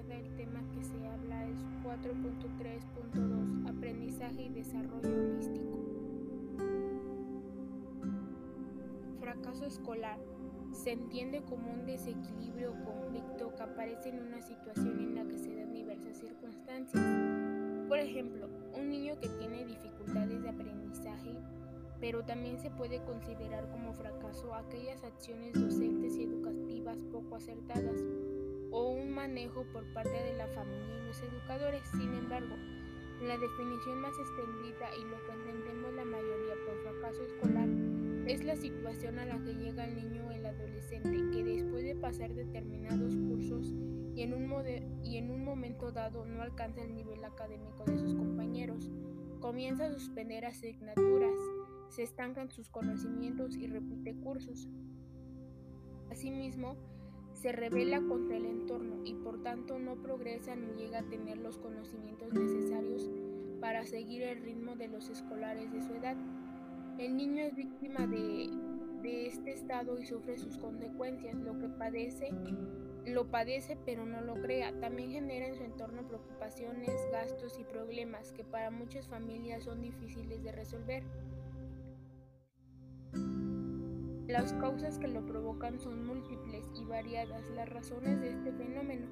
importancia del tema que se habla es 4.3.2, aprendizaje y desarrollo holístico. Fracaso escolar. Se entiende como un desequilibrio o que aparece en una situación en la que se dan diversas circunstancias. Por ejemplo, un niño que tiene dificultades de aprendizaje, pero también se puede considerar como fracaso aquellas acciones docentes y educativas poco acertadas o un manejo por parte de la familia y los educadores. Sin embargo, la definición más extendida y lo que entendemos la mayoría por fracaso escolar es la situación a la que llega el niño o el adolescente que después de pasar determinados cursos y en, un momento dado no alcanza el nivel académico de sus compañeros, comienza a suspender asignaturas, se estancan sus conocimientos y repite cursos. Asimismo, se revela contra el entorno y por tanto no progresa ni llega a tener los conocimientos necesarios para seguir el ritmo de los escolares de su edad. El niño es víctima de, este estado y sufre sus consecuencias, lo que padece lo padece pero no lo crea. También genera en su entorno preocupaciones, gastos y problemas que para muchas familias son difíciles de resolver. Las causas que lo provocan son múltiples y variadas las razones de este fenómeno,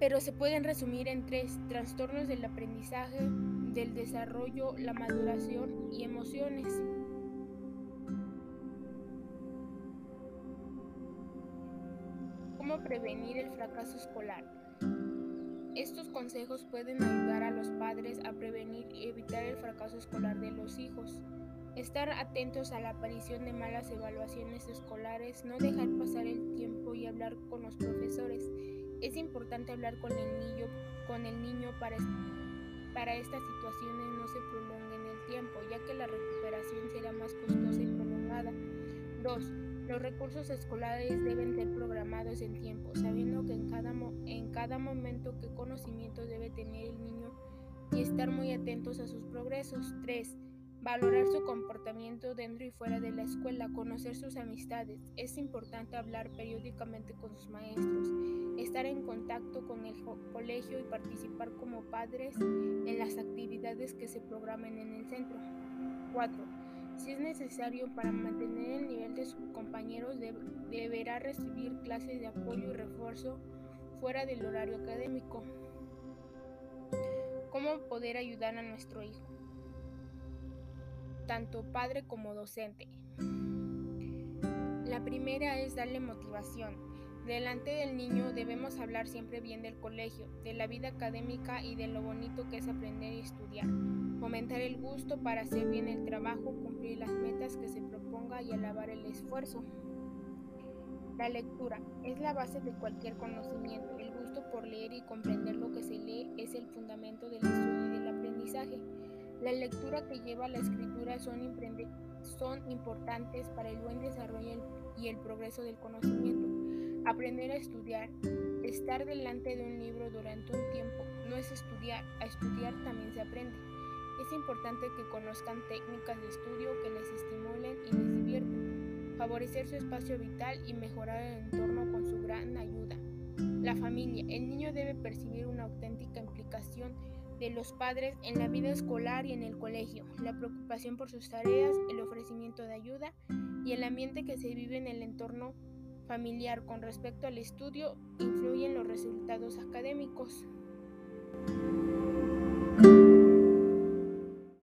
pero se pueden resumir en tres, trastornos del aprendizaje, del desarrollo, la maduración y emociones. ¿Cómo prevenir el fracaso escolar? Estos consejos pueden ayudar a los padres a prevenir y evitar el fracaso escolar de los hijos. Estar atentos a la aparición de malas evaluaciones escolares, no dejar pasar el tiempo y hablar con los profesores. Es importante hablar con el niño, con el niño para, para estas situaciones no se prolonguen el tiempo, ya que la recuperación será más costosa y prolongada. 2. Los recursos escolares deben ser programados en tiempo, sabiendo que en cada, cada momento qué conocimiento debe tener el niño y estar muy atentos a sus progresos. 3 Valorar su comportamiento dentro y fuera de la escuela, conocer sus amistades. Es importante hablar periódicamente con sus maestros, estar en contacto con el colegio y participar como padres en las actividades que se programen en el centro. 4. Si es necesario para mantener el nivel de sus compañeros, deberá recibir clases de apoyo y refuerzo fuera del horario académico. ¿Cómo poder ayudar a nuestro hijo? tanto padre como docente. La primera es darle motivación. Delante del niño debemos hablar siempre bien del colegio, de la vida académica y de lo bonito que es aprender y estudiar. Fomentar el gusto para hacer bien el trabajo, cumplir las metas que se proponga y alabar el esfuerzo. La lectura es la base de cualquier conocimiento. El gusto por leer y comprender lo que se lee es el fundamento del estudio y del aprendizaje. La lectura que lleva a la escritura son, son importantes para el buen desarrollo y el progreso del conocimiento. Aprender a estudiar, estar delante de un libro durante un tiempo, no es estudiar, a estudiar también se aprende. Es importante que conozcan técnicas de estudio que les estimulen y les divierten, favorecer su espacio vital y mejorar el entorno con su gran ayuda. La familia. El niño debe percibir una auténtica implicación de los padres en la vida escolar y en el colegio, la preocupación por sus tareas, el ofrecimiento de ayuda y el ambiente que se vive en el entorno familiar con respecto al estudio influyen los resultados académicos.